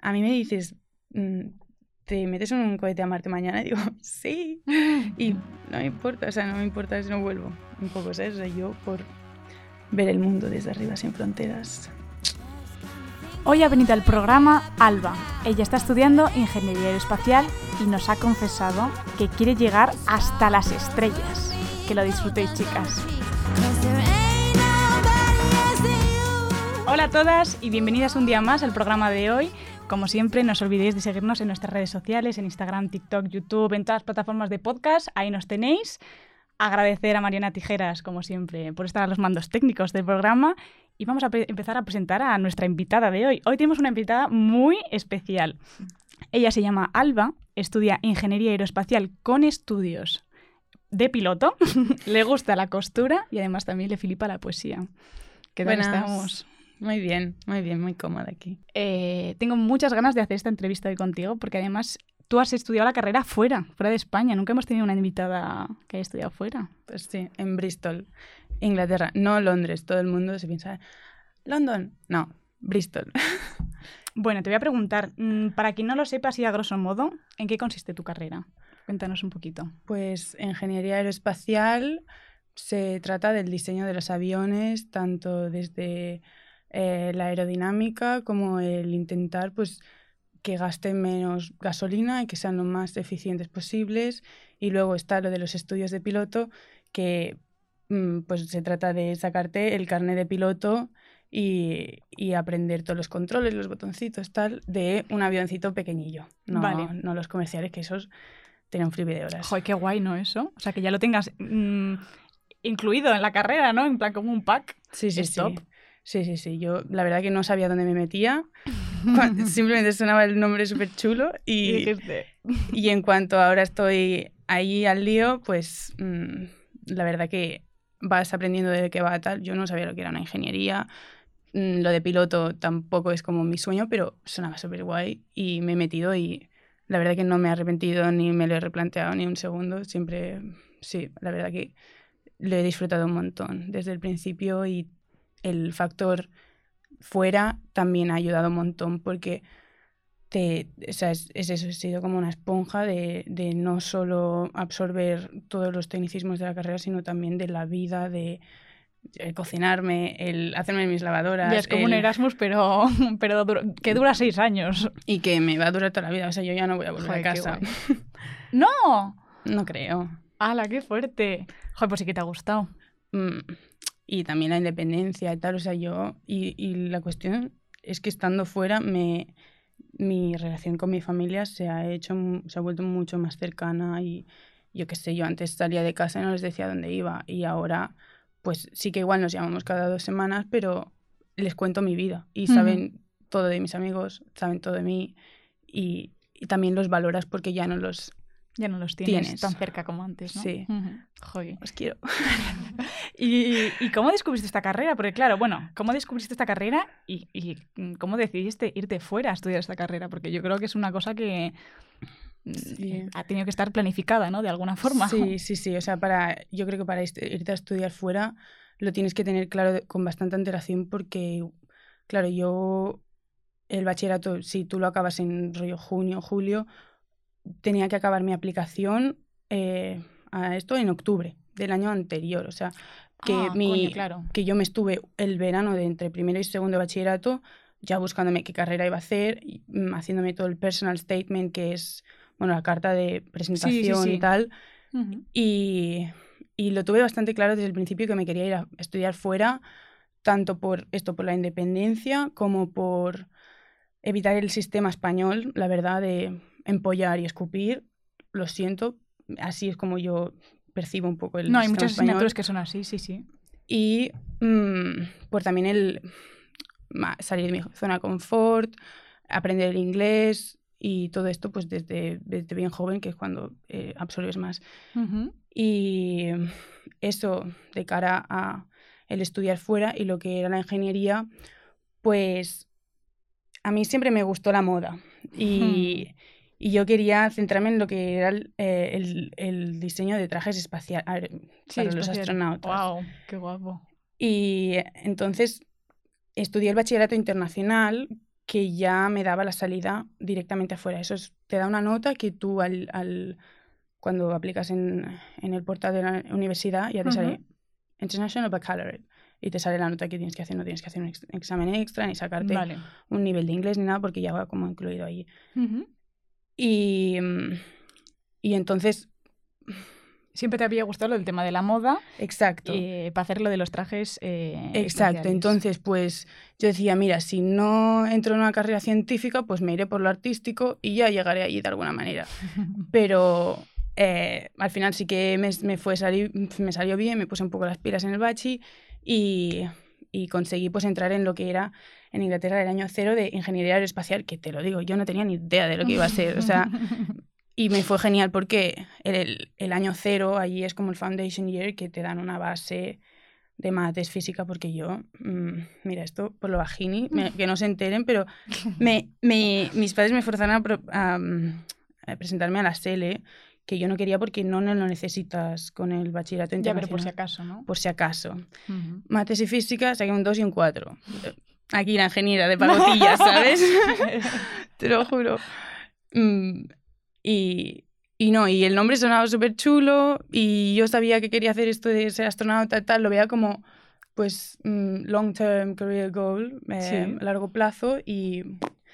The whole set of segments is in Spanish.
a mí me dices, mm, ¿te metes en un cohete a Marte mañana? Y digo, sí. Y no me importa, o sea, no me importa si no vuelvo. Un poco, ¿sabes? O sea, yo por ver el mundo desde arriba sin fronteras. Hoy ha venido al programa Alba. Ella está estudiando ingeniería aeroespacial y nos ha confesado que quiere llegar hasta las estrellas. Que lo disfrutéis, chicas. Hola a todas y bienvenidas un día más al programa de hoy. Como siempre, no os olvidéis de seguirnos en nuestras redes sociales, en Instagram, TikTok, YouTube, en todas las plataformas de podcast. Ahí nos tenéis. Agradecer a Mariana Tijeras, como siempre, por estar a los mandos técnicos del programa. Y vamos a empezar a presentar a nuestra invitada de hoy. Hoy tenemos una invitada muy especial. Ella se llama Alba, estudia Ingeniería Aeroespacial con estudios de piloto, le gusta la costura y además también le flipa la poesía. ¿Qué tal estamos? Muy bien, muy bien, muy cómoda aquí. Eh, tengo muchas ganas de hacer esta entrevista hoy contigo porque además tú has estudiado la carrera fuera, fuera de España. Nunca hemos tenido una invitada que haya estudiado fuera. Pues sí, en Bristol, Inglaterra, no Londres. Todo el mundo se piensa, London, no, Bristol. bueno, te voy a preguntar, mm, para quien no lo sepa, así a grosso modo, ¿en qué consiste tu carrera? Cuéntanos un poquito. Pues ingeniería aeroespacial se trata del diseño de los aviones, tanto desde eh, la aerodinámica como el intentar pues que gasten menos gasolina y que sean lo más eficientes posibles. Y luego está lo de los estudios de piloto, que mm, pues se trata de sacarte el carnet de piloto y, y, aprender todos los controles, los botoncitos, tal, de un avioncito pequeñillo. No, no los comerciales, que esos tienen un free de horas. Joder, qué guay, ¿no? Eso. O sea, que ya lo tengas mm, incluido en la carrera, ¿no? En plan como un pack. Sí, sí, sí. Sí, sí, sí. Yo la verdad que no sabía dónde me metía. Simplemente sonaba el nombre súper chulo y, y en cuanto ahora estoy ahí al lío, pues mm, la verdad que vas aprendiendo de qué va tal. Yo no sabía lo que era una ingeniería. Mm, lo de piloto tampoco es como mi sueño, pero sonaba súper guay y me he metido y la verdad que no me he arrepentido ni me lo he replanteado ni un segundo. Siempre, sí, la verdad que lo he disfrutado un montón desde el principio y el factor fuera también ha ayudado un montón porque te, o sea, es, eso, he sido como una esponja de, de, no solo absorber todos los tecnicismos de la carrera, sino también de la vida, de, cocinarme, el hacerme mis lavadoras. es como un Erasmus, pero, pero que dura seis años. Y que me va a durar toda la vida, o sea, yo ya no voy a volver a casa. ¡No! No creo. ¡Hala, qué fuerte! Joder, pues sí que te ha gustado. Mm, y también la independencia y tal. O sea, yo, y, y la cuestión es que estando fuera, me, mi relación con mi familia se ha hecho, se ha vuelto mucho más cercana y yo qué sé, yo antes salía de casa y no les decía dónde iba y ahora pues sí que igual nos llamamos cada dos semanas, pero les cuento mi vida y saben todo de mis amigos, saben todo de mí y, y, también los valoras porque ya no los ya no los tienes, tan cerca como antes, ¿no? Sí. Joder. Os quiero. ¿Y, cómo descubriste esta carrera? Porque claro, bueno, ¿cómo descubriste esta carrera y, cómo decidiste irte fuera a estudiar esta carrera? Porque yo creo que es una cosa que mm, ha tenido que estar planificada, ¿no? De alguna forma. Sí, sí, sí. O sea, para, yo creo que para irte a estudiar fuera lo tienes que tener claro con bastante antelación porque, claro, yo el bachillerato, si tú lo acabas en rollo junio, julio, tenía que acabar mi aplicación eh, a esto en octubre del año anterior. O sea, que, ah, mi, claro. que yo me estuve el verano de entre primero y segundo bachillerato ya buscándome qué carrera iba a hacer, mm, haciéndome todo el personal statement, que es bueno, la carta de presentación y tal. y, y, lo tuve bastante claro desde el principio que me quería ir a estudiar fuera, tanto por esto, por la independencia, como por evitar el sistema español, la verdad, de empollar y escupir, lo siento, así es como yo percibo un poco el No, hay muchas asignaturas que son así, sí, sí. Y mm, por también el salir de mi zona de confort, aprender el inglés y todo esto pues desde, desde bien joven, que es cuando eh, absorbes más. Y eso de cara a el estudiar fuera y lo que era la ingeniería, pues a mí siempre me gustó la moda. Y, y yo quería centrarme en lo que era el, eh, el, diseño de trajes espaciales para los astronautas. ¡Wow! ¡Qué guapo! Y entonces estudié el bachillerato internacional que ya me daba la salida directamente afuera. Eso te da una nota que tú al, al cuando aplicas en, en, el portal de la universidad ya te sale International Baccalaureate y te sale la nota que tienes que hacer. No tienes que hacer un examen extra ni sacarte un nivel de inglés ni nada porque ya va como incluido ahí. Y, y entonces siempre te había gustado el tema de la moda. Exacto. Eh, para hacer lo de los trajes. Eh, Exacto. Entonces, pues yo decía, mira, si no entro en una carrera científica, pues me iré por lo artístico y ya llegaré allí de alguna manera. Pero eh, al final sí que me, me, fue me salió bien, me puse un poco las pilas en el bachi y, y conseguí pues entrar en lo que era en Inglaterra el año cero de ingeniería aeroespacial, que te lo digo, yo no tenía ni idea de lo que iba a ser. O sea, Y me fue genial porque el, el, año cero allí es como el foundation year que te dan una base de mates física porque yo, mm, mira esto por lo bajini, que no se enteren, pero me, me, mis padres me forzaron a, a, presentarme a la SELE que yo no quería porque no, no lo necesitas con el bachillerato internacional. Ya, pero por si acaso, ¿no? Por si acaso. Mates y física saqué un 2 y un 4. Aquí la ingeniera de palotillas, ¿sabes? Te lo juro. Mm, y, y no, y el nombre sonaba súper chulo y yo sabía que quería hacer esto de ser astronauta y tal, lo veía como pues mm, long term career goal, eh, largo plazo y...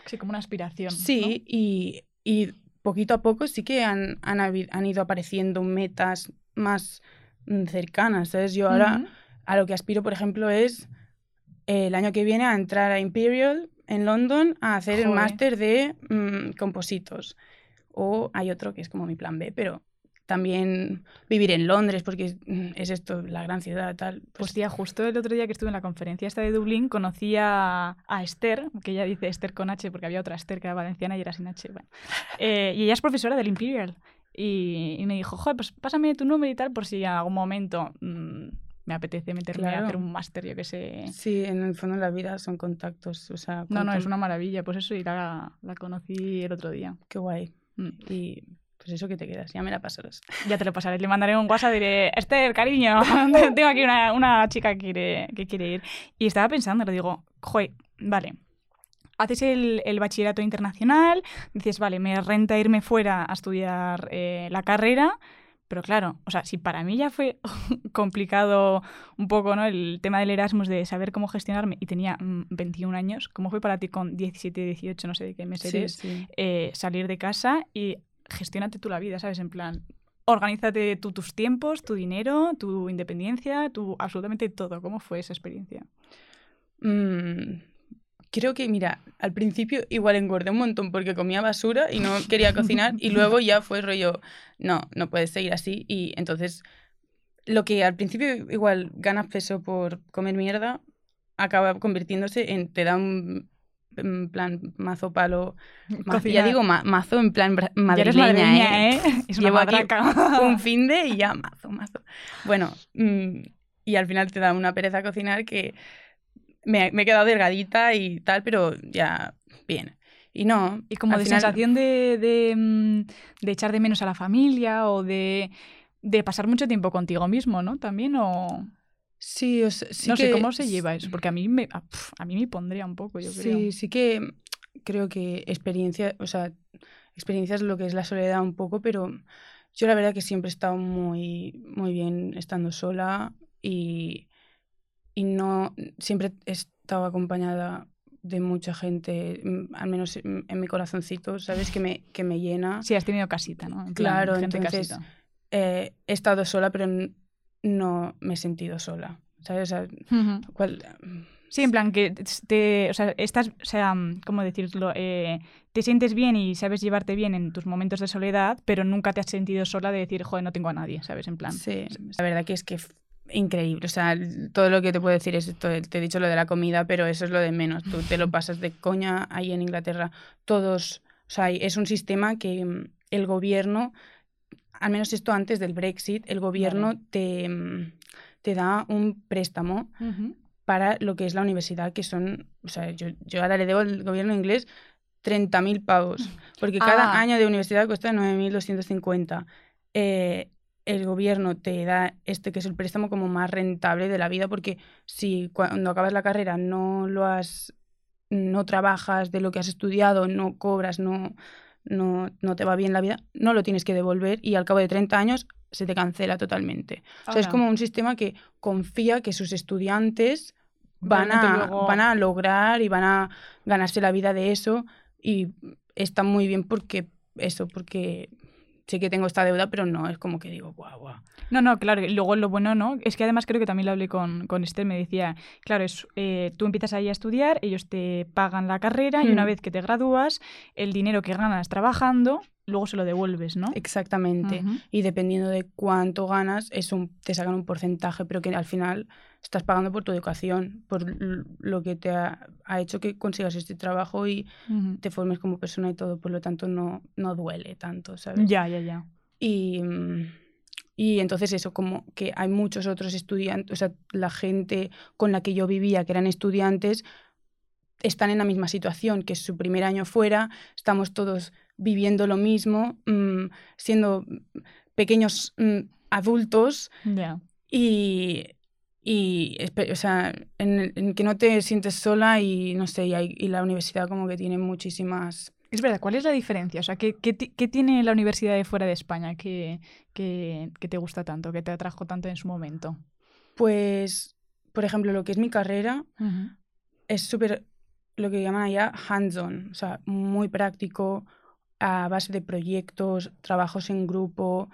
Sí, como una aspiración. Sí, y, y, poquito a poco sí que han, han, han ido apareciendo metas más mm, cercanas, ¿sabes? Yo ahora a lo que aspiro, por ejemplo, es el año que viene a entrar a Imperial en London a hacer el máster de mm, compositos. O hay otro que es como mi plan B, pero también vivir en Londres, porque es esto, la gran ciudad, tal. Pues, tía, justo el otro día que estuve en la conferencia esta de Dublín, conocí a, Esther, que ella dice Esther con H, porque había otra Esther que era valenciana y era sin H. Eh, y ella es profesora del Imperial. Y, me dijo, joder, pues pásame tu número y tal, por si en algún momento mm, me apetece meterme a hacer un máster, yo qué sé. Sí, en el fondo de la vida son contactos. O sea, no, no, es una maravilla. Pues eso, y la, la conocí el otro día. Qué guay. Mm. Y pues eso que te quedas, ya me la pasarás. Ya te lo pasaré, le mandaré un WhatsApp y diré, Esther, cariño, tengo aquí una, una, chica que quiere, que quiere ir. Y estaba pensando, le digo, joder, vale, haces el, el, bachillerato internacional, dices, vale, me renta irme fuera a estudiar eh, la carrera, pero claro, o sea, si para mí ya fue complicado un poco, ¿no? El tema del Erasmus, de saber cómo gestionarme, y tenía 21 mm, años, ¿cómo fue para ti con 17, 18, no sé de qué meses eh, salir de casa y gestionate tú la vida, ¿sabes? En plan, organízate tú tus tiempos, tu dinero, tu independencia, tu absolutamente todo. ¿Cómo fue esa experiencia? Mm, creo que, mira, al principio igual engordé un montón porque comía basura y no quería cocinar y luego ya fue rollo, no, no puedes seguir así y entonces lo que al principio igual ganas peso por comer mierda acaba convirtiéndose en te da un en plan mazo palo ya digo mazo en plan madrileña, ¿eh? ¿eh? es una Llevo un fin de y ya mazo mazo bueno mm, y al final te da una pereza cocinar que me, he quedado delgadita y tal, pero ya bien. Y no. Y como de sensación de, de, mm, de, echar de menos a la familia o de, de, pasar mucho tiempo contigo mismo, ¿no? También o. Sí, o sí no sé cómo se lleva eso, porque a mí me, a, mí me pondría un poco, yo creo. Sí, sí que creo que experiencia, o sea, experiencia es lo que es la soledad un poco, pero yo la verdad que siempre he estado muy, muy bien estando sola y, y no siempre he estado acompañada de mucha gente, mm, al menos en mi corazoncito, ¿sabes? Que me, que me llena. Sí, has tenido casita, ¿no? claro, entonces eh, he estado sola, pero no me he sentido sola, ¿sabes? Sí, en plan que te, o sea, estás, o sea, ¿cómo decirlo? Eh, te sientes bien y sabes llevarte bien en tus momentos de soledad, pero nunca te has sentido sola de decir, joder, no tengo a nadie, ¿sabes? En plan. Sí, la verdad que es que increíble. O sea, todo lo que te puedo decir es esto. Te he dicho lo de la comida, pero eso es lo de menos. Tú te lo pasas de coña ahí en Inglaterra. Todos, o sea, es un sistema que mm, el gobierno, al menos esto antes del Brexit, el gobierno te, mm, te da un préstamo para lo que es la universidad, que son, o sea, yo, yo ahora le debo al gobierno inglés 30.000 pavos, porque cada ah. año de universidad cuesta 9.250. Eh, el gobierno te da este que es el préstamo como más rentable de la vida, porque si cuando acabas la carrera no lo has no trabajas de lo que has estudiado, no cobras, no, no, no te va bien la vida, no lo tienes que devolver y al cabo de 30 años se te cancela totalmente. O sea, es como un sistema que confía que sus estudiantes van a, van a lograr y van a ganarse la vida de eso y está muy bien porque eso, porque sé que tengo esta deuda, pero no es como que digo, guau, guau. No, no, claro. Y luego lo bueno, ¿no? Es que además creo que también lo hablé con, con Esther, me decía, claro, es, eh, tú empiezas ahí a estudiar, ellos te pagan la carrera y una hmm. vez que te gradúas, el dinero que ganas trabajando luego se lo devuelves, ¿no? Exactamente. Y dependiendo de cuánto ganas, es un, te sacan un porcentaje, pero que al final estás pagando por tu educación, por lo que te ha, hecho que consigas este trabajo y te formes como persona y todo, por lo tanto no, no duele tanto, ¿sabes? Ya, ya, ya. Y, y entonces eso, como que hay muchos otros estudiantes, o sea, la gente con la que yo vivía, que eran estudiantes, están en la misma situación, que es su primer año fuera, estamos todos viviendo lo mismo, mm, siendo pequeños mm, adultos y, y o sea, en, que no te sientes sola y no sé, y, la universidad como que tiene muchísimas... Es verdad, ¿cuál es la diferencia? O sea, ¿qué, qué, tiene la universidad de fuera de España que, que, te gusta tanto, que te atrajo tanto en su momento? Pues, por ejemplo, lo que es mi carrera es súper, lo que llaman allá hands-on, o sea, muy práctico, a base de proyectos, trabajos en grupo.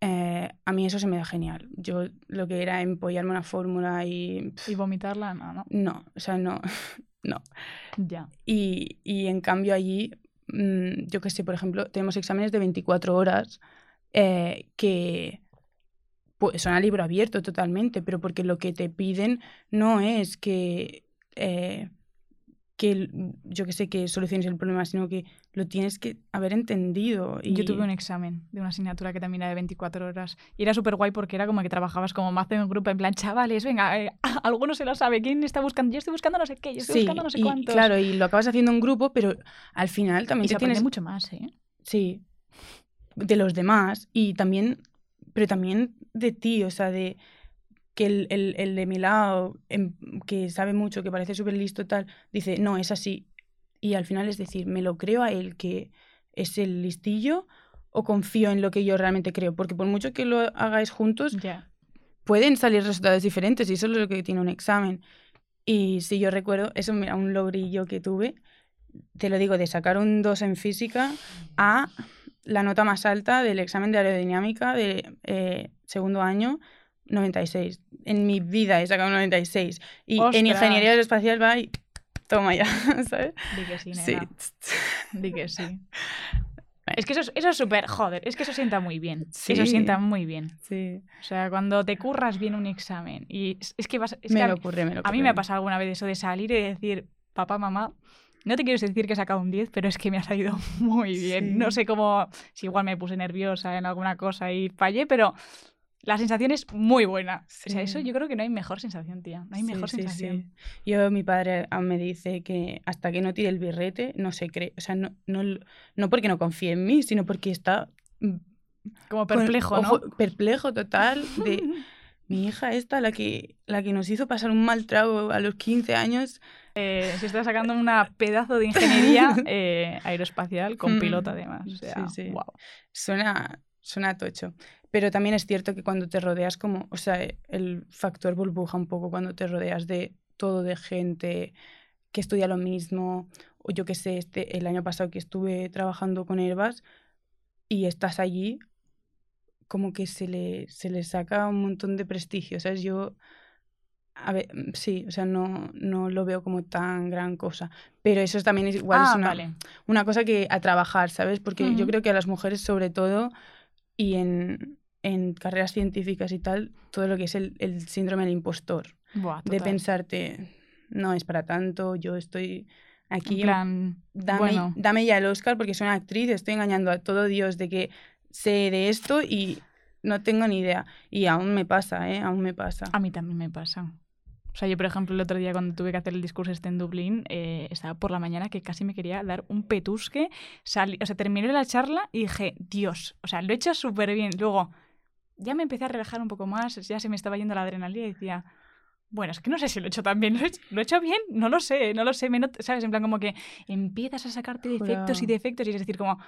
Eh, a mí eso se me da genial. Yo lo que era empollarme una fórmula y... ¿Y vomitarla? No, no. No, o sea, no. no. Ya. Y, y en cambio allí, mm, yo que sé, por ejemplo, tenemos exámenes de 24 horas eh, que pues, son a libro abierto totalmente, pero porque lo que te piden no es que... Eh, que yo que sé que soluciones el problema, sino que lo tienes que haber entendido. Y... Yo tuve un examen de una asignatura que también era de 24 horas y era súper guay porque era como que trabajabas como más en un grupo, en plan, chavales, venga, eh, alguno se lo sabe, ¿quién está buscando? Yo estoy buscando no sé qué, yo estoy buscando no sé y, Claro, y lo acabas haciendo en grupo, pero al final también y te se tienes mucho más, ¿eh? Sí, de los demás y también, pero también de ti, o sea, de que el, el, el de mi lado, em, que sabe mucho, que parece súper listo tal, dice, no, es así. Y al final es decir, ¿me lo creo a él que es el listillo o confío en lo que yo realmente creo? Porque por mucho que lo hagáis juntos, pueden salir resultados diferentes y eso es lo que tiene un examen. Y si yo recuerdo, eso, mira, un logrillo que tuve, te lo digo, de sacar un 2 en física a la nota más alta del examen de aerodinámica de eh, segundo año 96. En mi vida he sacado un 96. Y en ingeniería aeroespacial va y toma ya, ¿sabes? Di que sí, nena. Sí. Di que sí. Es que eso, eso es súper, joder, es que eso sienta muy bien. Eso sienta muy bien. Sí. O sea, cuando te curras bien un examen y es, que vas... me lo ocurre, me lo ocurre. A mí me ha pasado alguna vez eso de salir y decir, papá, mamá, no te quiero decir que he sacado un 10, pero es que me ha salido muy bien. No sé cómo, si igual me puse nerviosa en alguna cosa y fallé, pero la sensación es muy buena. O sea, eso yo creo que no hay mejor sensación, tía. No hay mejor sensación. Yo, mi padre me dice que hasta que no tire el birrete, no se cree. O sea, no, no, no porque no confíe en mí, sino porque está. Mm, Como perplejo, ¿no? perplejo total de. mi hija esta, la que, la que nos hizo pasar un mal trago a los 15 años. Eh, se está sacando una pedazo de ingeniería eh, aeroespacial con mm. piloto además. O sea, sí, sí. Suena, suena tocho. Pero también es cierto que cuando te rodeas como, o sea, el factor burbuja un poco cuando te rodeas de todo de gente que estudia lo mismo, o yo qué sé, este, el año pasado que estuve trabajando con Herbas y estás allí, como que se le, se le saca un montón de prestigio, ¿sabes? Yo, a ver, mm, sí, o sea, no, no lo veo como tan gran cosa, pero eso también es igual es ah, una, una cosa que a trabajar, ¿sabes? Porque yo creo que a las mujeres sobre todo y en, en carreras científicas y tal, todo lo que es el, el síndrome del impostor. de pensarte, no es para tanto, yo estoy aquí. En plan, dame, dame ya el Oscar porque soy una actriz, estoy engañando a todo Dios de que sé de esto y no tengo ni idea. Y aún me pasa, ¿eh? Aún me pasa. A mí también me pasa. O sea, yo, por ejemplo, el otro día cuando tuve que hacer el discurso este en Dublín, eh, estaba por la mañana que casi me quería dar un petusque. o sea, terminé la charla y dije, Dios, o sea, lo he hecho súper bien. Luego, ya me empecé a relajar un poco más, ya se me estaba yendo la adrenalina y decía, bueno, es que no sé si lo he hecho tan bien. ¿Lo he hecho, bien? No lo sé, no lo sé. ¿Sabes? En plan, como que empiezas a sacarte defectos y defectos y es decir, como,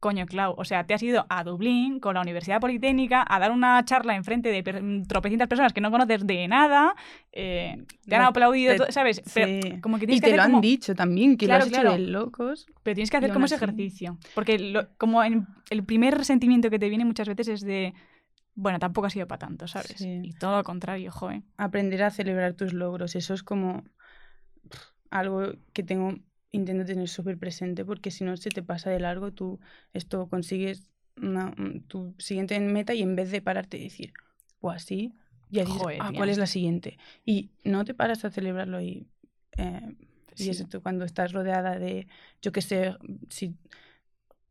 coño, Clau, o sea, te has ido a Dublín con la Universidad Politécnica a dar una charla en frente de tropecientas personas que no conoces de nada, eh, te han aplaudido, ¿sabes? como que y te lo han dicho también, que lo has hecho de locos. Pero tienes que hacer como ese ejercicio. Porque como el primer sentimiento que te viene muchas veces es de bueno, tampoco ha sido para tanto, ¿sabes? Y todo lo contrario, joven. Aprender a celebrar tus logros, eso es como algo que tengo, intento tener súper presente, porque si no se te pasa de largo, tú esto consigues una, tu siguiente meta y en vez de pararte y decir, o así, ya dices, ah, ¿cuál es la siguiente? Y no te paras a celebrarlo y... Eh, y eso, cuando estás rodeada de, yo qué sé, si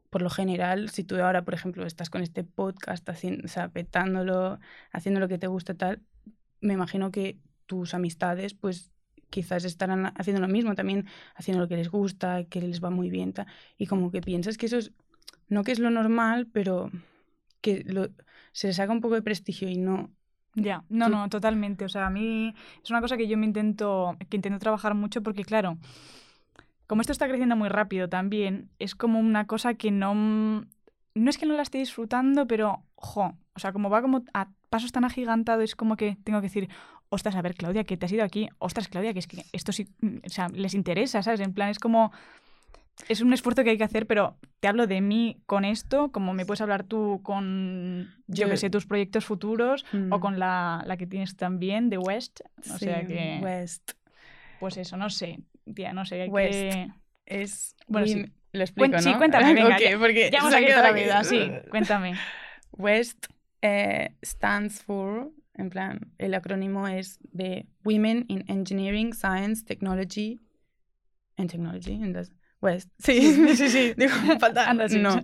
por lo general, si tú ahora, por ejemplo, estás con este podcast, haciendo, o sea, petándolo, haciendo lo que te gusta tal, me imagino que tus amistades, pues quizás estarán haciendo lo mismo, también haciendo lo que les gusta, que les va muy bien, y como que piensas que eso es, no que es lo normal, pero que lo, se les saca un poco de prestigio y no... Ya, no, no, totalmente. O sea, a mí es una cosa que yo me intento, que intento trabajar mucho porque, claro, como esto está creciendo muy rápido también, es como una cosa que no... No es que no la esté disfrutando, pero, jo, o sea, como va como a pasos tan agigantados, es como que tengo que decir, ostras, a ver, Claudia, que te has ido aquí, ostras, Claudia, que es que esto sí, o sea, les interesa, ¿sabes? En plan, es como, es un esfuerzo que hay que hacer, pero te hablo de mí con esto, como me puedes hablar tú con, yo, que sé, tus proyectos futuros o mm. con la, la, que tienes también de West. O sea que... West. Pues eso, no sé tía, no sé, hay West que... es... Bueno, sí, lo explico, ¿no? Sí, cuéntame, venga, okay, porque ya, hemos abierto la vida, sí, cuéntame. West eh, stands for, en plan, el acrónimo es de Women in Engineering, Science, Technology and Technology. Entonces, West. Sí, sí, sí. Digo, falta... no.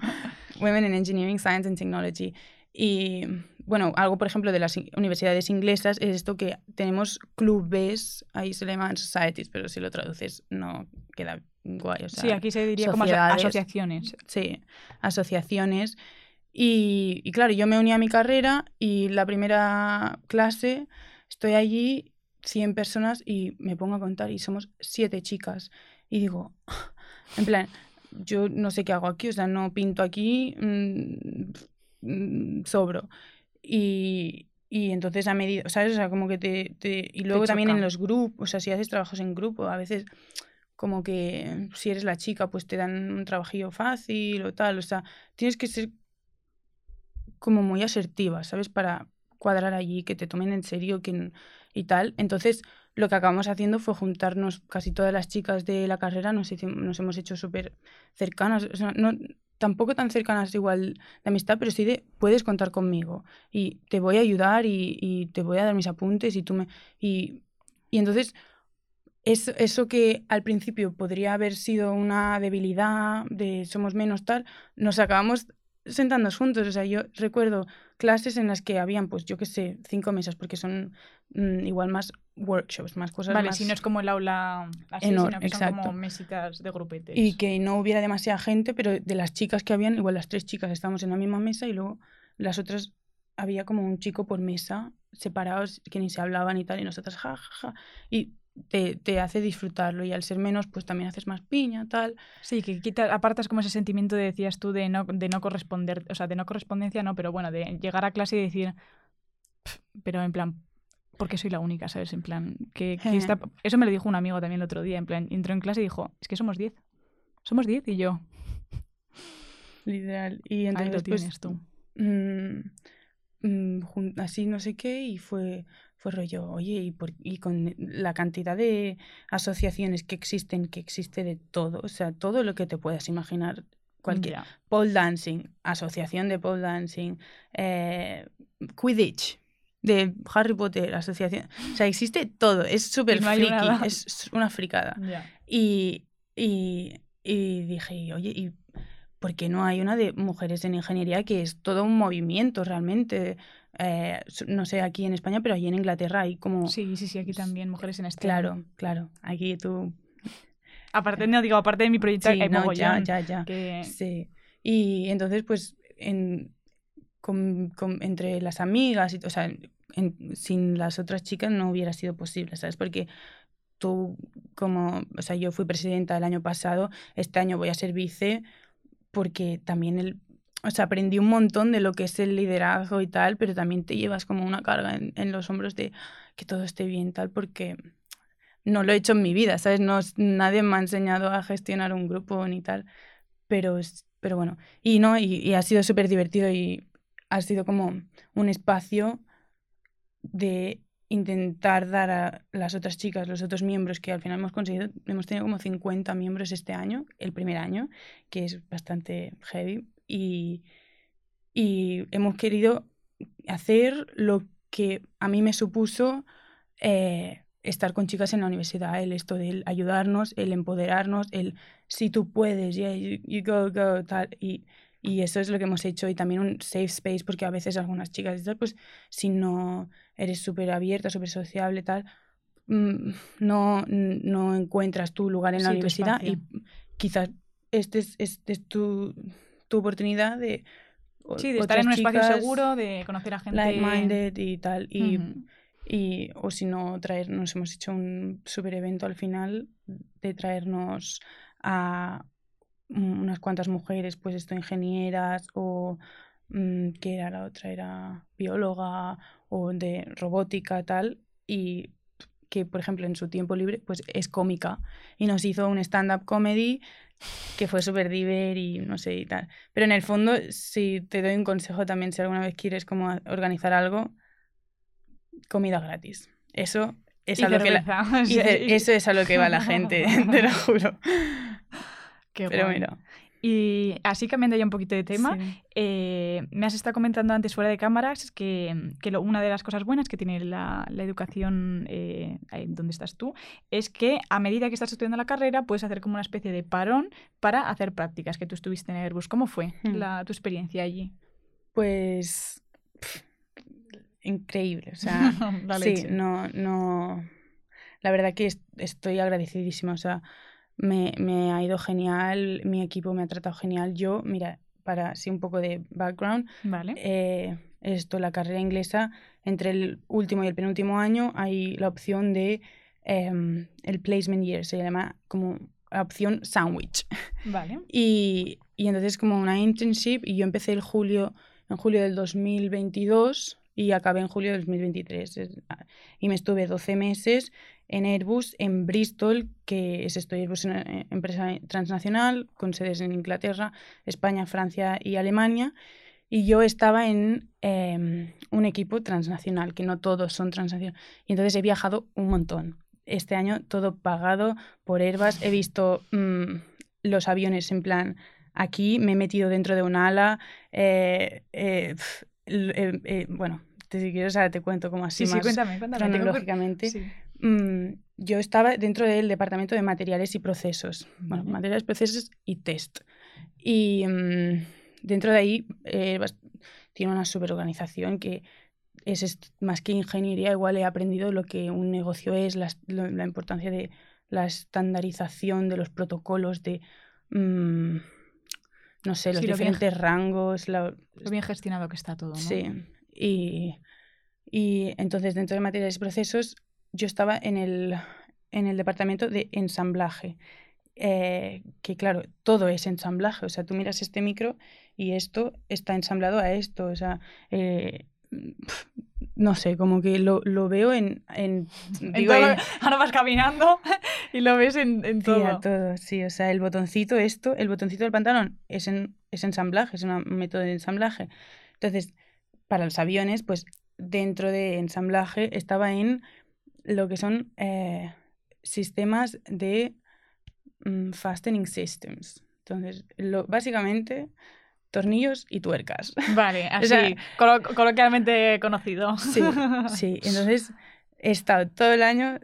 Women in Engineering, Science and Technology. Y bueno, algo por ejemplo de las universidades inglesas es esto que tenemos clubes, ahí se le llaman societies, pero si lo traduces no queda guay. O sea, sí, aquí se diría como asociaciones. Sí, asociaciones. Y, y, claro, yo me uní a mi carrera y la primera clase estoy allí 100 personas y me pongo a contar y somos 7 chicas. Y digo, en plan, yo no sé qué hago aquí, o sea, no pinto aquí, mmm, Mm, sobro. Y, y entonces a medida, ¿sabes? O sea, como que te... te... Y luego también en los grupos, o sea, si haces trabajos en grupo, a veces como que si eres la chica, pues te dan un trabajillo fácil o tal. O sea, tienes que ser como muy asertiva, ¿sabes? Para cuadrar allí, que te tomen en serio que, y tal. Entonces, lo que acabamos haciendo fue juntarnos casi todas las chicas de la carrera, nos, hemos hecho súper cercanas. O sea, no, tampoco tan cercanas igual de amistad, pero sí de puedes contar conmigo y te voy a ayudar y, te voy a dar mis apuntes y tú me... Y, entonces, eso que al principio podría haber sido una debilidad de somos menos tal, nos acabamos sentándonos juntos. O sea, yo recuerdo clases en las que habían, pues yo qué sé, cinco mesas, porque son mm, igual más workshops, más cosas vale, más... si no es como el aula así, sino que exacto. son como mesitas de grupetes. Y que no hubiera demasiada gente, pero de las chicas que habían, igual las tres chicas estábamos en la misma mesa y luego las otras había como un chico por mesa, separados, que ni se hablaban y tal, y nosotras ja, ja, ja. Y te, te, hace disfrutarlo y al ser menos, pues también haces más piña, tal. Sí, que quita, apartas como ese sentimiento, de, decías tú, de no, de no corresponder, o sea, de no correspondencia, no, pero bueno, de llegar a clase y decir, pero en plan, porque soy la única, ¿sabes? En plan, que, está... Eso me lo dijo un amigo también el otro día, en plan, entró en clase y dijo, es que somos 10. Somos 10 y yo. Literal. Y entonces, Ahí lo pues, tú. Mm, mm, así no sé qué y fue fue rollo, oye, y, por, y con la cantidad de asociaciones que existen, que existe de todo, o sea, todo lo que te puedas imaginar, cualquier pole dancing, asociación de pole dancing, eh, Quidditch, de Harry Potter, asociación. O sea, existe todo. Es súper friki. Es una fricada. Y, y, y, dije, oye, ¿y por qué no hay una de mujeres en ingeniería que es todo un movimiento realmente? Eh, no sé, aquí en España, pero allí en Inglaterra hay como... Sí, sí, sí, aquí también mujeres en este. Claro, claro. Aquí tú... Aparte, no digo, aparte de mi proyecto, sí, no, ya, ya, ya. Sí. Y entonces, pues, en, con, entre las amigas, y, o sea, sin las otras chicas no hubiera sido posible, ¿sabes? Porque tú, como, o sea, yo fui presidenta el año pasado, este año voy a ser vice, porque también el, o sea, aprendí un montón de lo que es el liderazgo y tal, pero también te llevas como una carga en, los hombros de que todo esté bien, tal, porque no lo he hecho en mi vida, ¿sabes? No, nadie me ha enseñado a gestionar un grupo ni tal, pero, pero bueno, y no, y, ha sido súper divertido y ha sido como un espacio de intentar dar a las otras chicas, los otros miembros que al final hemos conseguido, hemos tenido como 50 miembros este año, el primer año, que es bastante heavy, y, y hemos querido hacer lo que a mí me supuso eh, estar con chicas en la universidad, el esto de ayudarnos, el empoderarnos, el si tú puedes, yeah, you, go, go, tal. Y, y, eso es lo que hemos hecho. Y también un safe space, porque a veces algunas chicas, pues si no eres súper abierta, súper sociable, tal, mm, no, no encuentras tu lugar en la universidad y quizás este es, este es tu, tu oportunidad de... Sí, de estar en un espacio seguro, de conocer a gente... Like-minded y tal. Y, y, o si no, traernos, hemos hecho un super evento al final de traernos a unas cuantas mujeres, pues esto, ingenieras o mm, que era la otra, era bióloga o de robótica tal, y que por ejemplo en su tiempo libre pues es cómica y nos hizo un stand-up comedy que fue súper diver y no sé y tal. Pero en el fondo, si te doy un consejo también, si alguna vez quieres como organizar algo, comida gratis. Eso es, a lo, que eso es a lo que va la gente, te lo juro. Pero mira. Y así cambiando ya un poquito de tema, eh, me has estado comentando antes fuera de cámaras que, que una de las cosas buenas que tiene la, la educación eh, donde estás tú es que a medida que estás estudiando la carrera puedes hacer como una especie de parón para hacer prácticas que tú estuviste en Airbus. ¿Cómo fue hmm. la, tu experiencia allí? Pues increíble. O sea, sí, no, no. La verdad que estoy agradecidísima. O sea, me, me, ha ido genial, mi equipo me ha tratado genial. Yo, mira, para así un poco de background, vale. Eh, esto, la carrera inglesa, entre el último y el penúltimo año hay la opción de em, el placement year, se llama como la opción sandwich. Vale. Y, y entonces como una internship y yo empecé el julio, en julio del 2022 y acabé en julio de 2023. Ah, y me estuve 12 meses en Airbus, en Bristol, que es esto, Airbus una eh, empresa transnacional con sedes en Inglaterra, España, Francia y Alemania. Y yo estaba en em, un equipo transnacional, que no todos son transnacionales. Y entonces he viajado un montón. Este año todo pagado por Airbus. He visto mm, los aviones en plan, aquí me he metido dentro de un ala. Eh, eh, eh, eh, bueno, si quieres ahora te cuento como así más cronológicamente. Mm, yo estaba dentro del departamento de materiales y procesos, bueno, materiales, procesos y test. Y mm, dentro de ahí eh, tiene una superorganización que es más que ingeniería, igual he aprendido lo que un negocio es, la, la importancia de la estandarización de los protocolos, de... Mm, no sé, los diferentes rangos. Lo bien gestionado que está todo. ¿no? Sí. Y, y entonces, dentro de materiales y procesos, yo estaba en el, en el departamento de ensamblaje. Eh, que claro, todo es ensamblaje. O sea, tú miras este micro y esto está ensamblado a esto. O sea, eh, no sé, como que lo, lo veo en... en, digo, ahora vas caminando y lo ves en, en todo. Sí, todo, sí. O sea, el botoncito, esto, el botoncito del pantalón es, en, es ensamblaje, es un método de ensamblaje. Entonces, para los aviones, pues dentro de ensamblaje estaba en lo que son eh, sistemas de mm, fastening systems. Entonces, lo, básicamente tornillos y tuercas. Vale, así, coloquialmente conocido. Sí, sí. Entonces he estado todo el año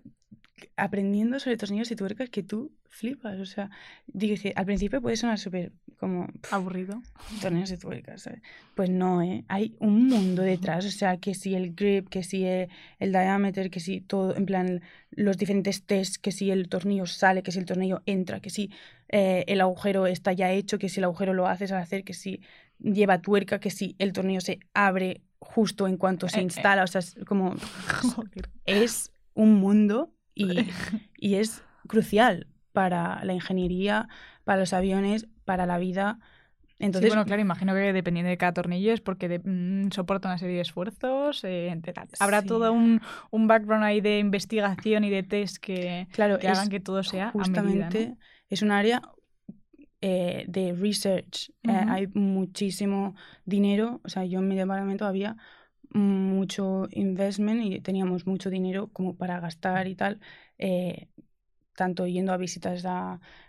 aprendiendo sobre tornillos y tuercas que tú flipas. O sea, dije, al principio puede sonar súper como... Aburrido. Tornillos y tuercas, ¿sabes? Pues no, ¿eh? Hay un mundo detrás. O sea, que si el grip, que si el, el diámetro, que si todo, en plan, los diferentes tests, que si el tornillo sale, que si el tornillo entra, que si eh, el agujero está ya hecho, que si el agujero lo haces al hacer, que si lleva tuerca, que si el tornillo se abre justo en cuanto se instala, o sea, es como es un mundo y, y es crucial para la ingeniería, para los aviones, para la vida. Entonces, sí, bueno, claro, imagino que dependiendo de cada tornillo es porque mm, soporta una serie de esfuerzos. Eh, habrá todo un, un, background ahí de investigación y de test que, claro, que hagan que todo sea justamente, a medida, Es un área eh, de research. Eh, hay muchísimo dinero. O sea, yo en mi departamento había mucho investment y teníamos mucho dinero como para gastar y tal, tanto yendo a visitas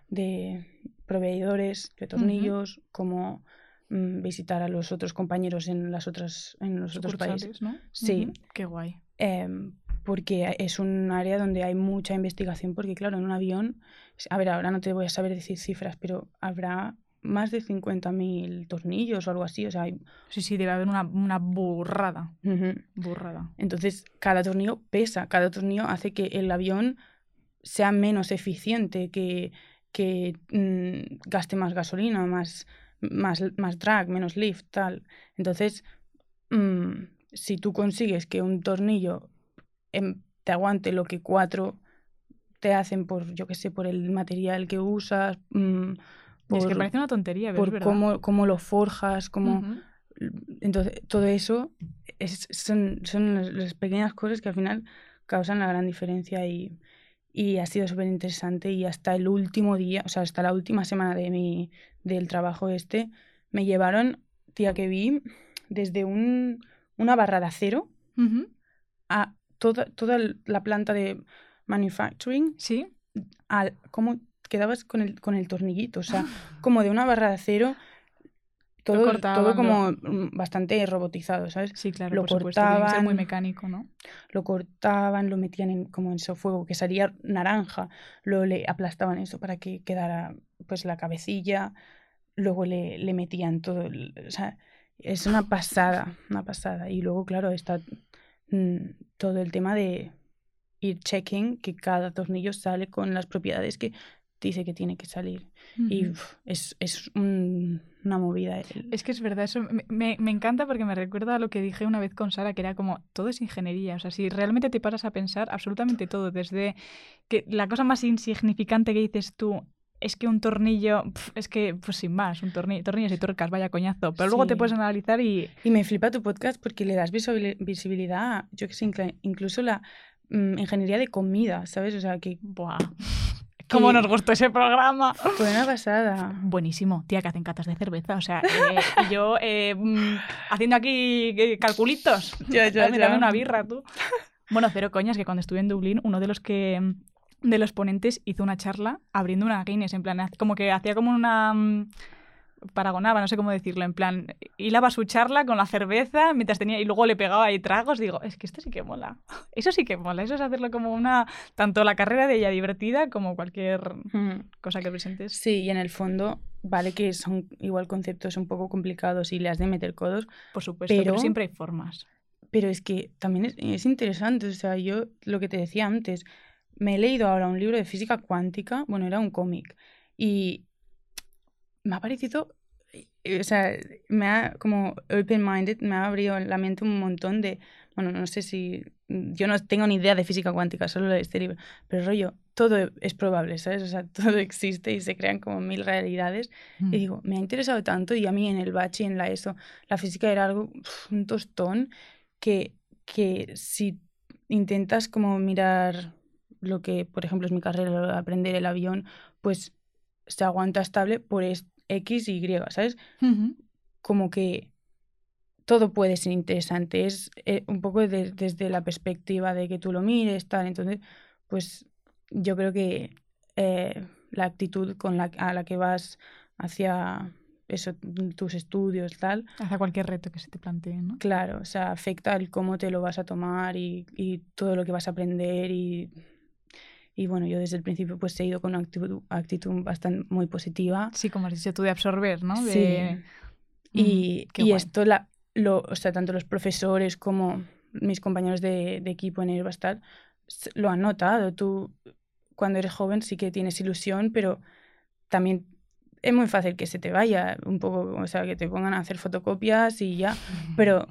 de proveedores de tornillos, como mm, visitar a los otros compañeros en las otras en los otros países. ¿no? Sí. Qué guay. Em, porque es un área donde hay mucha investigación, porque claro, en un avión, a ver, ahora no te voy a saber decir cifras, pero habrá más de 50.000 tornillos o algo así. O sea, Sí, sí, debe haber una, una burrada. Burrada. Entonces, cada tornillo pesa, cada tornillo hace que el avión sea menos eficiente, que, que mm, gaste más gasolina, más, más, más drag, menos lift, tal. Entonces, mm, si tú consigues que un tornillo em, te aguante lo que cuatro te hacen por, yo qué sé, por el material que usas, mm, por, es que parece una tontería, por cómo, cómo, lo forjas, cómo... Entonces, todo eso es, son, son las pequeñas cosas que al final causan la gran diferencia y, y ha sido súper interesante y hasta el último día, o sea, hasta la última semana de mi, del trabajo este, me llevaron, tía, que vi desde un, una barra de acero a toda, toda la planta de manufacturing. Sí. A cómo quedabas con el, con el tornillito, o sea, como de una barra de acero todo, todo como mm, bastante robotizado, ¿sabes? Sí, claro, lo cortaban, muy mecánico, ¿no? Lo cortaban, lo metían en, como en ese fuego que salía naranja, luego le aplastaban eso para que quedara pues la cabecilla, luego le, le metían todo, o sea, es una pasada, una pasada. Y luego, claro, está mm, todo el tema de ir checking que cada tornillo sale con las propiedades que dice que tiene que salir. Y es, es una movida. Es que es verdad, eso me, me, encanta porque me recuerda a lo que dije una vez con Sara, que era como, todo es ingeniería. O sea, si realmente te paras a pensar, absolutamente todo, desde que la cosa más insignificante que dices tú es que un tornillo, es que, pues sin más, un tornillo, tornillos y tuercas, vaya coñazo. Pero luego te puedes analizar y... Y me flipa tu podcast porque le das visibilidad, yo que sé, incluso la mm, ingeniería de comida, ¿sabes? O sea, que... Buah. ¿Cómo nos gustó ese programa? Fue una pasada. Buenísimo. Tía, que hacen catas de cerveza. O sea, eh, yo eh, mm, haciendo aquí eh, calculitos. Ya, ya, Dame una birra, tú. Bueno, cero coñas, que cuando estuve en Dublín, uno de los que de los ponentes hizo una charla abriendo una Guinness, en plan, como que hacía como una mm, paragonaba, no sé cómo decirlo, en plan, hilaba su charla con la cerveza mientras tenía, y luego le pegaba ahí tragos, digo, es que esto sí que mola, eso sí que mola, eso es hacerlo como una, tanto la carrera de ella divertida como cualquier cosa que presentes. Sí, y en el fondo, vale que son igual conceptos un poco complicados y le has de meter codos. Por supuesto, pero, siempre hay formas. Pero es que también es, es interesante, o sea, yo lo que te decía antes, me he leído ahora un libro de física cuántica, bueno, era un cómic, y me ha parecido, eh, o sea, me ha como open-minded, me ha abrido la mente un montón de, bueno, no sé si, yo no tengo ni idea de física cuántica, solo de este libro, pero rollo, todo es probable, ¿sabes? O sea, todo existe y se crean como mil realidades. Y mm. digo, me ha interesado tanto y a mí en el bachi, en la ESO, la física era algo, un tostón, que, que si intentas como mirar lo que, por ejemplo, es mi carrera, aprender el avión, pues se aguanta estable por, X y Y, ¿sabes? Como que todo puede ser interesante, es eh, un poco desde la perspectiva de que tú lo mires, tal, entonces, pues yo creo que eh, la actitud con la, a la que vas hacia eso, tus estudios, tal. Hacia cualquier reto que se te plantee, ¿no? Claro, o sea, afecta el cómo te lo vas a tomar y, y todo lo que vas a aprender y y bueno, yo desde el principio pues he ido con una actitud, actitud bastante muy positiva. Sí, como has dicho tú, de absorber, ¿no? Sí. Y, y esto, la, lo, o sea, tanto los profesores como mis compañeros de, de equipo en Airbastal lo han notado. Tú, cuando eres joven, sí que tienes ilusión, pero también es muy fácil que se te vaya un poco, o sea, que te pongan a hacer fotocopias y ya. Pero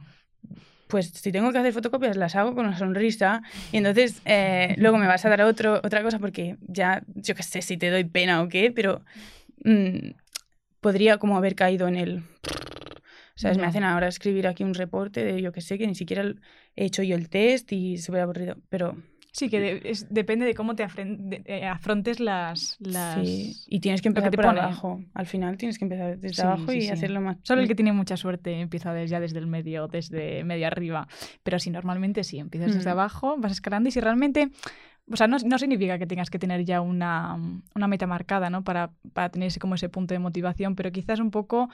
pues si tengo que hacer fotocopias las hago con una sonrisa y entonces eh, luego me vas a dar otro, otra cosa porque ya, yo qué sé si te doy pena o qué, pero mm, podría como haber caído en el... O sea, me hacen ahora escribir aquí un reporte de yo que sé, que ni siquiera he hecho yo el test y se hubiera aburrido, pero Sí, que depende de cómo te eh, afrontes las, las... Sí. Y tienes que empezar por abajo. Al final tienes que empezar desde abajo y hacerlo más... Solo el que tiene mucha suerte empieza ya desde el medio, desde medio arriba. Pero sí, normalmente sí, empiezas desde abajo, vas escalando y si realmente... O sea, no, no, significa que tengas que tener ya una, una meta marcada, ¿no? Para, para tener ese, como ese punto de motivación, pero quizás un poco,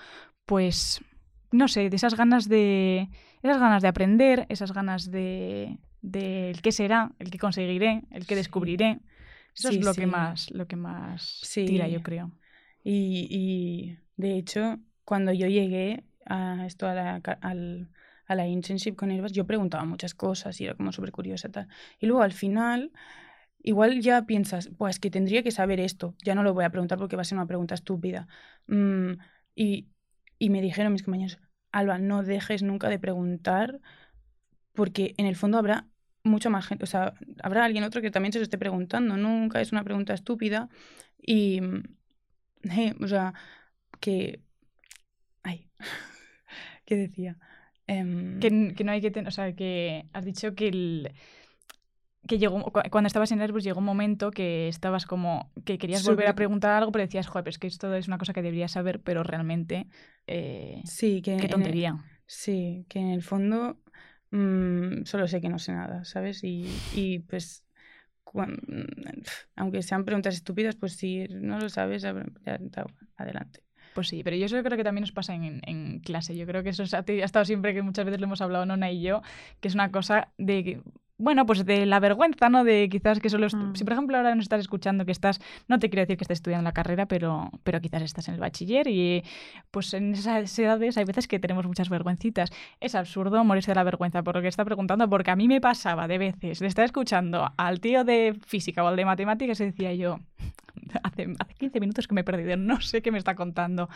pues, no sé, de esas ganas de... Esas ganas de aprender, esas ganas de, del qué será, el que conseguiré, el que descubriré. Eso es lo que más, lo que más tira, yo creo. Y, de hecho, cuando yo llegué a esto a la, a la internship con Airbus, yo preguntaba muchas cosas y era como súper curiosa tal. Y luego al final, igual ya piensas, pues que tendría que saber esto, ya no lo voy a preguntar porque va a ser una pregunta estúpida. Mm, y, y me dijeron mis compañeros, Alba, no dejes nunca de preguntar porque en el fondo habrá mucho más gente, o sea, habrá alguien otro que también se lo esté preguntando, nunca es una pregunta estúpida y, eh, o sea, que, ay, ¿qué decía? Em, que, no hay que tener, o sea, que has dicho que el que llegó, cuando estabas en Airbus llegó un momento que estabas como, que querías volver a preguntar algo, pero decías, joder, pero es que esto es una cosa que deberías saber, pero realmente, eh, sí, que qué tontería. sí, que en el fondo Mm, solo sé que no sé nada, ¿sabes? Y, y pues, aunque sean preguntas estúpidas, pues si no lo sabes, adelante. Pues sí, pero yo eso creo que también nos pasa en, en clase. Yo creo que eso ha, ha estado siempre que muchas veces lo hemos hablado Nona y yo, que es una cosa de que bueno, pues de la vergüenza, ¿no? De quizás que solo... Mm. Si, por ejemplo, ahora nos estás escuchando que estás... No te quiero decir que estés estudiando la carrera, pero, pero quizás estás en el bachiller y pues en esas edades hay veces que tenemos muchas vergüencitas. Es absurdo morirse de la vergüenza por lo que está preguntando, porque a mí me pasaba de veces de estar escuchando al tío de física o al de matemáticas y decía yo, hace, hace 15 minutos que me he perdido, no sé qué me está contando.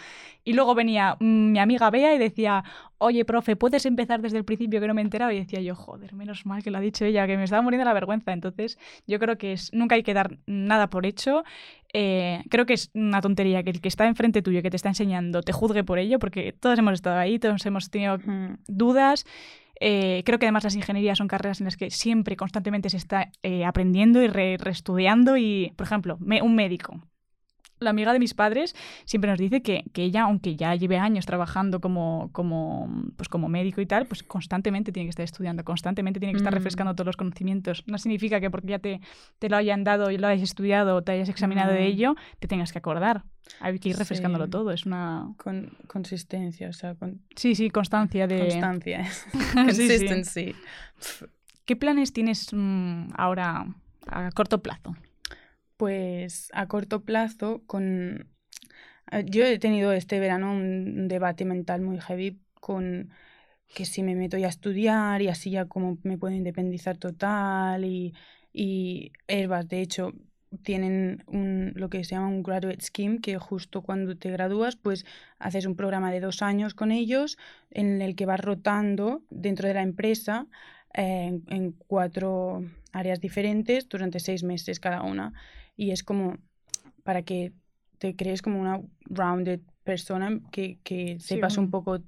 Y luego venía mm, mi amiga Bea y decía, oye, profe, ¿puedes empezar desde el principio que no me he enterado? Y decía yo, joder, menos mal que lo ha dicho ella, que me estaba muriendo la vergüenza. Entonces, yo creo que es, nunca hay que dar nada por hecho. Eh, creo que es una tontería que el que está enfrente tuyo, que te está enseñando, te juzgue por ello, porque todos hemos estado ahí, todos hemos tenido dudas. Eh, creo que además las ingenierías son carreras en las que siempre, constantemente se está eh, aprendiendo y reestudiando. y, por ejemplo, un médico la amiga de mis padres siempre nos dice que, ella, aunque ya lleve años trabajando como, como, pues como médico y tal, pues constantemente tiene que estar estudiando, constantemente tiene que estar mm. refrescando todos los conocimiimientos. No significa que porque ya te, te lo hayan dado y lo hayas estudiado o te hayas examinado de ello, te tengas que acordar. Hay que ir refrescándolo todo, es una... Con, consistencia, o sea... Con... Sí, sí, constancia de... Constancia. Consistency. ¿Qué planes tienes mm, ahora a corto plazo? Pues a corto plazo, con... Eh, yo he tenido este verano un debate mental muy heavy con que si me meto ya a estudiar y así ya como me puedo independizar total y, y Herbas, de hecho, tienen un, lo que se llama un graduate scheme, que justo cuando te gradúas, pues haces un programa de dos años con ellos en el que vas rotando dentro de la empresa eh, en cuatro áreas diferentes durante seis meses cada una y es como para que te crees como una rounded persona que, que sepas un poco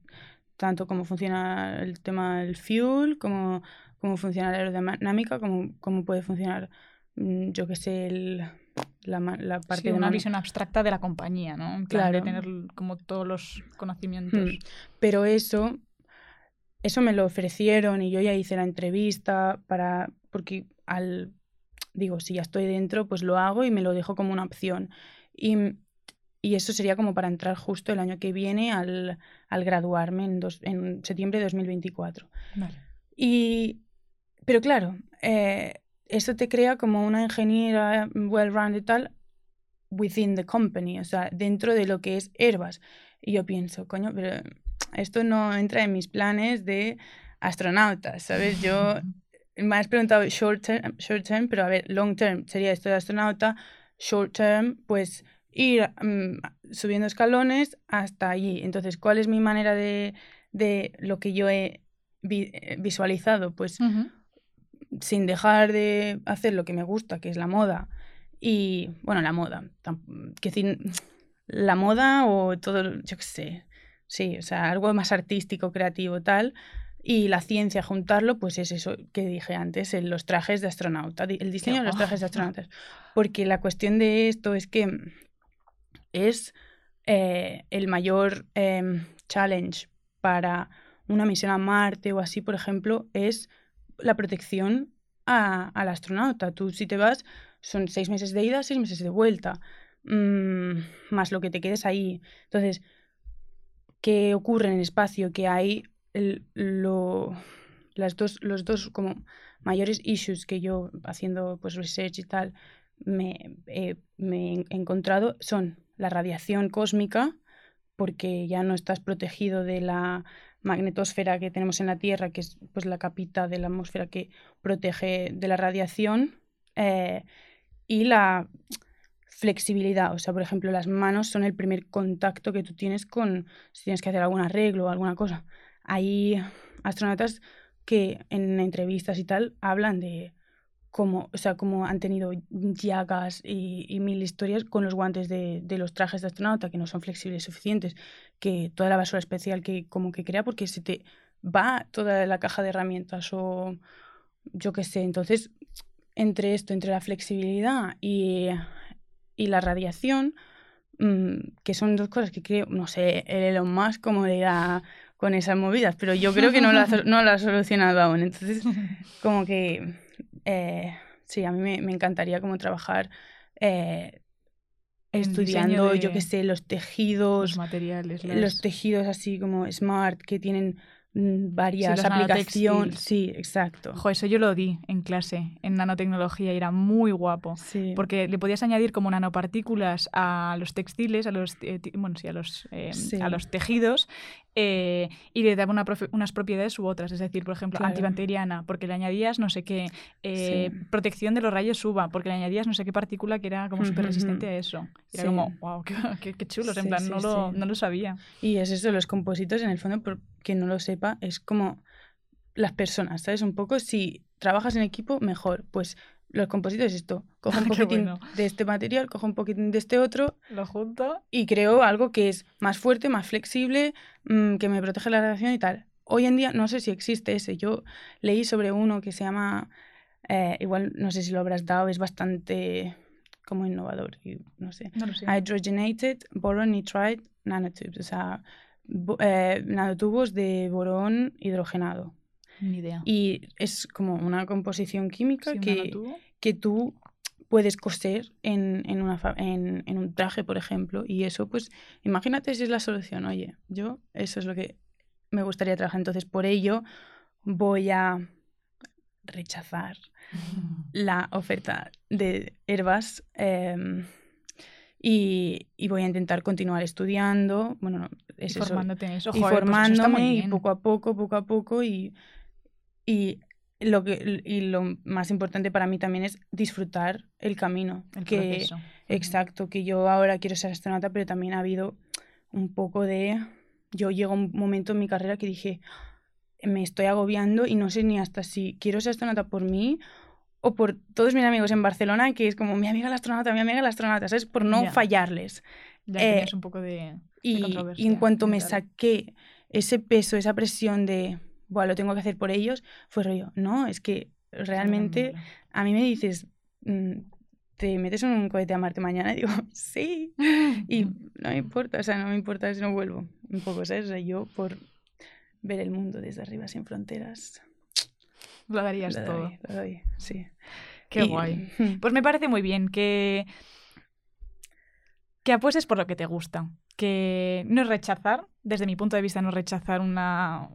tanto cómo funciona el tema del fuel, cómo, cómo funciona la aerodinámica, cómo, cómo puede funcionar, mm, yo qué sé, el, la, la, parte de una visión abstracta de la compañía, ¿no? claro. De tener como todos los conocimientos. Hmm. Pero eso, eso me lo ofrecieron y yo ya hice la entrevista para, porque al digo, si ya estoy dentro, pues lo hago y me lo dejo como una opción. Y, y eso sería como para entrar justo el año que viene al, al graduarme en, dos, en septiembre de 2024. Vale. Y, pero claro, eh, eso te crea como una ingeniera well-rounded tal within the company, o sea, dentro de lo que es Herbas. Y yo pienso, coño, pero esto no entra en mis planes de astronauta, ¿sabes? Yo me has preguntado short term, short term, pero a ver, long term sería esto de astronauta, short term, pues ir mm, subiendo escalones hasta allí. Entonces, ¿cuál es mi manera de, de lo que yo he eh, visualizado, pues sin dejar de hacer lo que me gusta, que es la moda, y bueno, la moda, que decir, la moda o todo, yo qué sé, sí, o sea, algo más artístico, creativo, tal, y la ciencia, juntarlo, pues es eso que dije antes, en los trajes de astronauta, el diseño de los trajes de astronautas. Porque la cuestión de esto es que es eh, el mayor em, challenge para una misión a Marte o así, por ejemplo, es la protección al astronauta. Tú si te vas, son seis meses de ida, seis meses de vuelta, mm, más lo que te quedes ahí. Entonces, ¿qué ocurre en el espacio? Que hay lo, las dos, los dos como mayores issues que yo haciendo pues research y tal me, me he encontrado son la radiación cósmica, porque ya no estás protegido de la magnetosfera que tenemos en la Tierra, que es pues la capita de la atmósfera que protege de la radiación, eh, y la flexibilidad. O sea, por ejemplo, las manos son el primer contacto que tú tienes con si tienes que hacer algún arreglo o alguna cosa. Hay astronautas que en entrevistas y tal hablan de cómo, o sea, cómo han tenido llagas y, mil historias con los guantes de, de, los trajes de astronauta que no son flexibles suficientes, que toda la basura especial que como que crea porque se te va toda la caja de herramientas o yo qué sé. Entonces, entre esto, entre la flexibilidad y, y la radiación, mm, que son dos cosas que creo, no sé, el Elon Musk como da con esas movidas, pero yo creo que no lo ha, no ha solucionado aún. Entonces, como que eh, sí, a mí me, me encantaría como trabajar eh, estudiando, yo qué sé, los tejidos, los materiales, los tejidos así como smart que tienen Mm, varias aplicaciones. Sí, exacto. Jo, eso yo lo di en clase, en nanotecnología, y era muy guapo. Sí. Porque le podías añadir como nanopartículas a los textiles, a los, eh, bueno, sí, a los, eh, a los tejidos, eh, y le daba unas propiedades u otras. Es decir, por ejemplo, antibacteriana, porque le añadías no sé qué, protección de los rayos UVA, porque le añadías no sé qué partícula que era como súper resistente a eso. era como, wow, qué, qué, chulos, en plan, no, lo, no lo sabía. Y es eso, los compositos, en el fondo, por que no lo sepa, es como las personas, ¿sabes? Un poco si trabajas en equipo, mejor. Pues los compositos es esto. Cojo un poquitín de este material, cojo un poquitín de este otro. Lo junto. Y creo algo que es más fuerte, más flexible, mm, que me protege la radiación y tal. Hoy en día no sé si existe ese. Yo leí sobre uno que se llama, eh, igual no sé si lo habrás dado, es bastante como innovador, y no sé. No lo sé. Hydrogenated Boron Nitride Nanotubes. O sea, eh, nanotubos de borón hidrogenado. Ni idea. Y es como una composición química que, que tú puedes coser en, en, una, en, en, un traje, por ejemplo. Y eso, pues, imagínate si es la solución. Oye, yo eso es lo que me gustaría trabajar. Entonces, por ello, voy a rechazar la oferta de Herbas. Em, y, y, voy a intentar continuar estudiando, bueno, es y formándote eso. y pues formándome y poco a poco, poco a poco y, y lo que y lo más importante para mí también es disfrutar el camino, el que proceso. exacto, que yo ahora quiero ser astronauta, pero también ha habido un poco de yo llego a un momento en mi carrera que dije me estoy agobiando y no sé ni hasta si quiero ser astronauta por mí o por todos mis amigos en Barcelona, que es como mi amiga la astronauta, mi amiga la astronauta, ¿sabes? Por no fallarles. Ya eh, un poco de, y, y, en cuanto me saqué ese peso, esa presión de, bueno, lo tengo que hacer por ellos, fue rollo, no, es que realmente a mí me dices, mm, te metes en un cohete a Marte mañana y digo, sí, y no me importa, o sea, no me importa si no vuelvo, un poco, ¿sabes? O sea, yo por ver el mundo desde arriba sin fronteras lo darías todo. lo doy, sí. Qué guay. Pues me parece muy bien que, que apuestes por lo que te gusta. Que no es rechazar, desde mi punto de vista, no es rechazar una.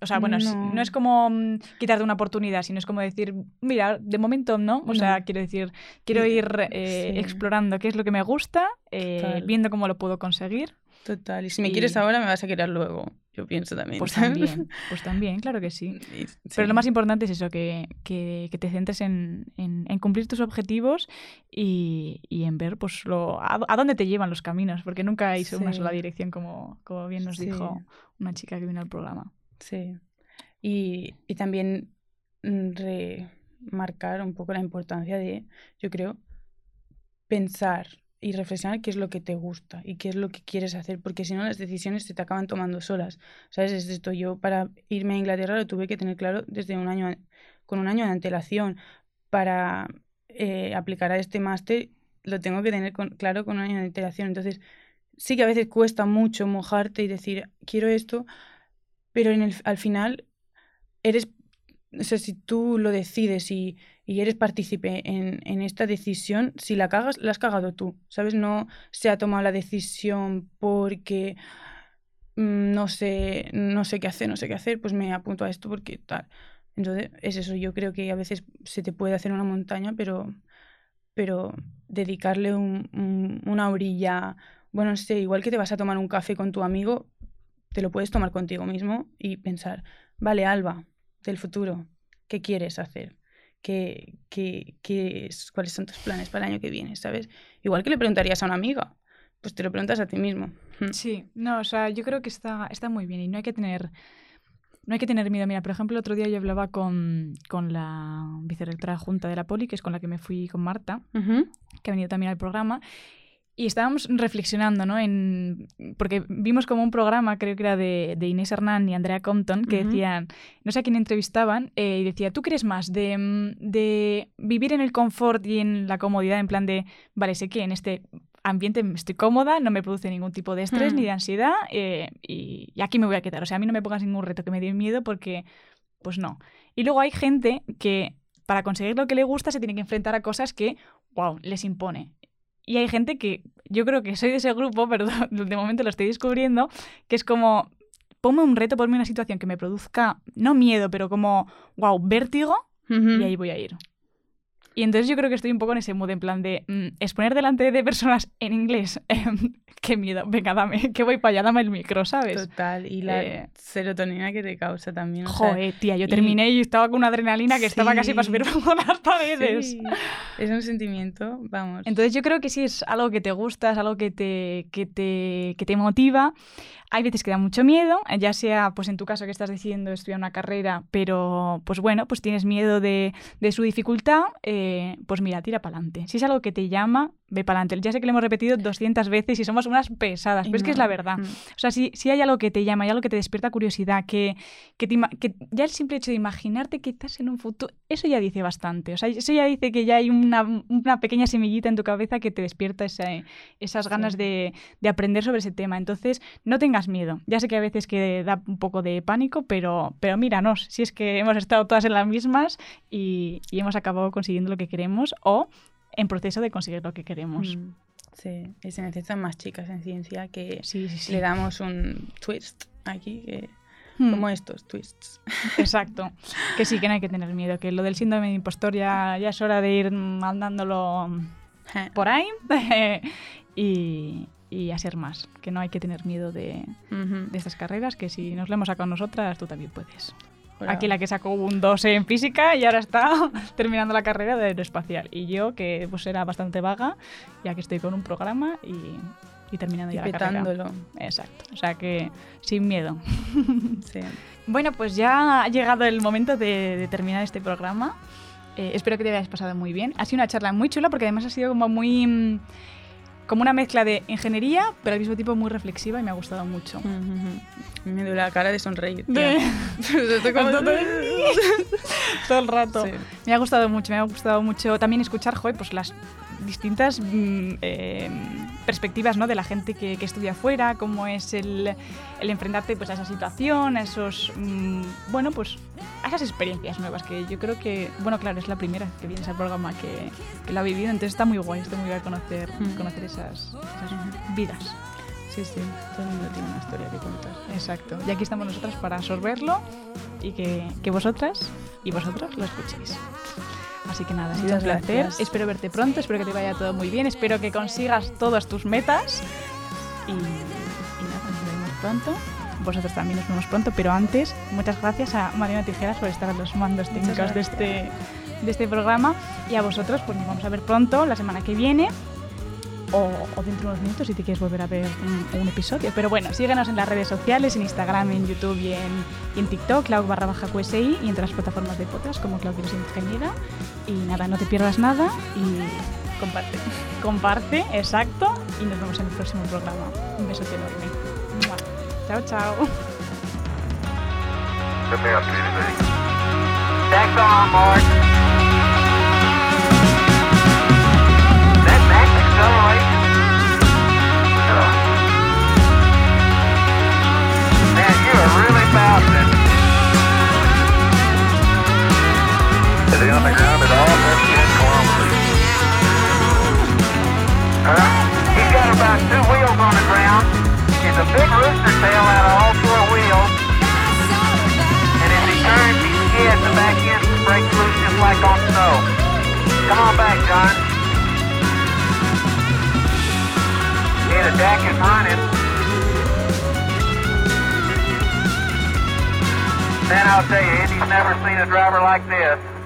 O sea, bueno, no, es como mm, quitarte una oportunidad, sino es como decir, mira, de momento no. O sea, quiero decir, quiero ir eh, explorando qué es lo que me gusta, eh, viendo cómo lo puedo conseguir. Total. Y si me quieres ahora, me vas a querer luego. Yo pienso también. Pues también, pues también, claro que sí. Pero lo más importante es eso, que, que, te centres en, en, cumplir tus objetivos y, y en ver pues lo, a, dónde te llevan los caminos, porque nunca hay una sola dirección, como, como bien nos dijo una chica que vino al programa. Sí. Y, y también remarcar un poco la importancia de, yo creo, pensar y reflexionar qué es lo que te gusta y qué es lo que quieres hacer, porque si no las decisiones se te acaban tomando solas. ¿Sabes? Es esto, yo para irme a Inglaterra lo tuve que tener claro desde un año, con un año de antelación. Para eh, aplicar a este máster lo tengo que tener claro con un año de antelación. Entonces, sí que a veces cuesta mucho mojarte y decir, quiero esto, pero en el, al final eres, o sea, si tú lo decides y, y eres partícipe en, en, esta decisión, si la cagas, la has cagado tú, ¿sabes? No se ha tomado la decisión porque mm, no sé, no sé qué hacer, no sé qué hacer, pues me apunto a esto porque tal. Entonces, es eso, yo creo que a veces se te puede hacer una montaña, pero, pero dedicarle un, una orilla, bueno, no sé, igual que te vas a tomar un café con tu amigo, te lo puedes tomar contigo mismo y pensar, vale, Alba, del futuro, ¿qué quieres hacer? ¿Qué, qué, qué es, ¿Cuáles son tus planes para el año que viene? ¿Sabes? Igual que le preguntarías a una amiga, pues te lo preguntas a ti mismo. Sí, no, o sea, yo creo que está, está muy bien y no hay que tener no hay que tener miedo. Mira, por ejemplo, el otro día yo hablaba con, con la vicerectora junta de la Poli, que es con la que me fui con Marta, que ha venido también al programa, y estábamos reflexionando, ¿no? En, porque vimos como un programa, creo que era de, de Inés Hernán y Andrea Compton, que decían, no sé a quién entrevistaban, eh, y decía, ¿tú crees más de, mm, de vivir en el confort y en la comodidad, en plan de, vale, sé que en este ambiente estoy cómoda, no me produce ningún tipo de estrés ni de hmm. ansiedad eh, y, aquí me voy a quedar. O sea, a mí no me pongas ningún reto que me dé miedo porque, pues no. Y luego hay gente que para conseguir lo que le gusta se tiene que enfrentar a cosas que, wow, les impone. Y hay gente que yo creo que soy de ese grupo, pero de momento lo estoy descubriendo, que es como, ponme un reto, ponme una situación que me produzca, no miedo, pero como, wow, vértigo, y ahí voy a ir. Y entonces yo creo que estoy un poco en ese modo, en plan de mm, exponer delante de personas en inglés. Em, qué miedo, venga, dame, que voy para allá, dame el micro, ¿sabes? Total, y la eh, serotonina que te causa también. Joder, tía, yo terminé y... estaba con una adrenalina que estaba casi para subir por las paredes. Es un sentimiento, vamos. Entonces yo creo que sí es algo que te gusta, es algo que te, que te, que te motiva. Hay veces que da mucho miedo, ya sea, pues en tu caso que estás decidiendo estudiar una carrera, pero pues bueno, pues tienes miedo de, de su dificultad, eh, pues mira, tira para adelante. Si es algo que te llama, ve para adelante. Ya sé que lo hemos repetido 200 veces y somos unas pesadas, pero es que es la verdad. Mm. O sea, si, si, hay algo que te llama, hay algo que te despierta curiosidad, que, que, que, ya el simple hecho de imaginarte que estás en un futuro, eso ya dice bastante. O sea, eso ya dice que ya hay una, una pequeña semillita en tu cabeza que te despierta esas ganas de, de aprender sobre ese tema. Entonces, no tengas miedo. Ya sé que a veces que da un poco de pánico, pero, pero míranos, si es que hemos estado todas en las mismas y, hemos acabado consiguiendo lo que queremos o en proceso de conseguir lo que queremos. Mm, sí, y se necesitan más chicas en ciencia que le damos un twist aquí hmm. como estos twists. Exacto. Que sí, que no hay que tener miedo, que lo del síndrome de impostor ya, ya es hora de ir mandándolo por ahí. y, y a ser más, que no hay que tener miedo de, de estas carreras, que si nos lo hemos sacado nosotras, tú también puedes. Aquí la que sacó un 2 en física y ahora está terminando la carrera de aeroespacial. Y yo, que pues era bastante vaga, ya que estoy con un programa y, y terminando ya la carrera. Exacto. O sea que sin miedo. sí. Bueno, pues ya ha llegado el momento de, terminar este programa. Eh, espero que te hayas pasado muy bien. Ha sido una charla muy chula porque además ha sido como muy mm, como una mezcla de ingeniería, pero al mismo tiempo muy reflexiva y me ha gustado mucho. Me duele la cara de sonreír. Todo el rato. Me ha gustado mucho, me ha gustado mucho también escuchar, joy, pues las distintas mm, eh, perspectivas ¿no? de la gente que, estudia afuera, cómo es el, el, enfrentarte pues, a esa situación, a esos, mm, bueno, pues a esas experiencias nuevas que yo creo que, bueno, claro, es la primera que vienes al programa que, que lo ha vivido, entonces está muy guay, está muy guay conocer, mm. conocer esas, esas vidas. Sí, sí, todo el mundo tiene una historia que contar. Exacto. Y aquí estamos nosotras para absorberlo y que, que vosotras y vosotros lo escuchéis. Así que nada, ha sido un placer. Espero verte pronto, espero que te vaya todo muy bien, espero que consigas todas tus metas. Y, nada, nos vemos pronto. Vosotros también nos vemos pronto, pero antes, muchas gracias a Mariana Tijeras por estar a los mandos técnicos de este, de este programa. Y a vosotros, pues nos vamos a ver pronto, la semana que viene. O, dentro de unos minutos si te quieres volver a ver un, episodio. Pero bueno, síguenos en las redes sociales, en Instagram, en YouTube y en, TikTok, Cloud barra baja QSI y en todas las plataformas de podcast como Cloud Ingeniera. Y nada, no te pierdas nada y comparte. Comparte, exacto. Y nos vemos en el próximo programa. Un besote enorme. Chao, chao. Steady on the ground at all, that's 10 kilometers. Uh, he's got about two wheels on the ground. It's a big rooster tail out of all four wheels. And as he turns, he skids, the back end breaks loose just like on snow. Come on back, John. Yeah, the jack is running. Man, I'll tell you, Andy's never seen a driver like this.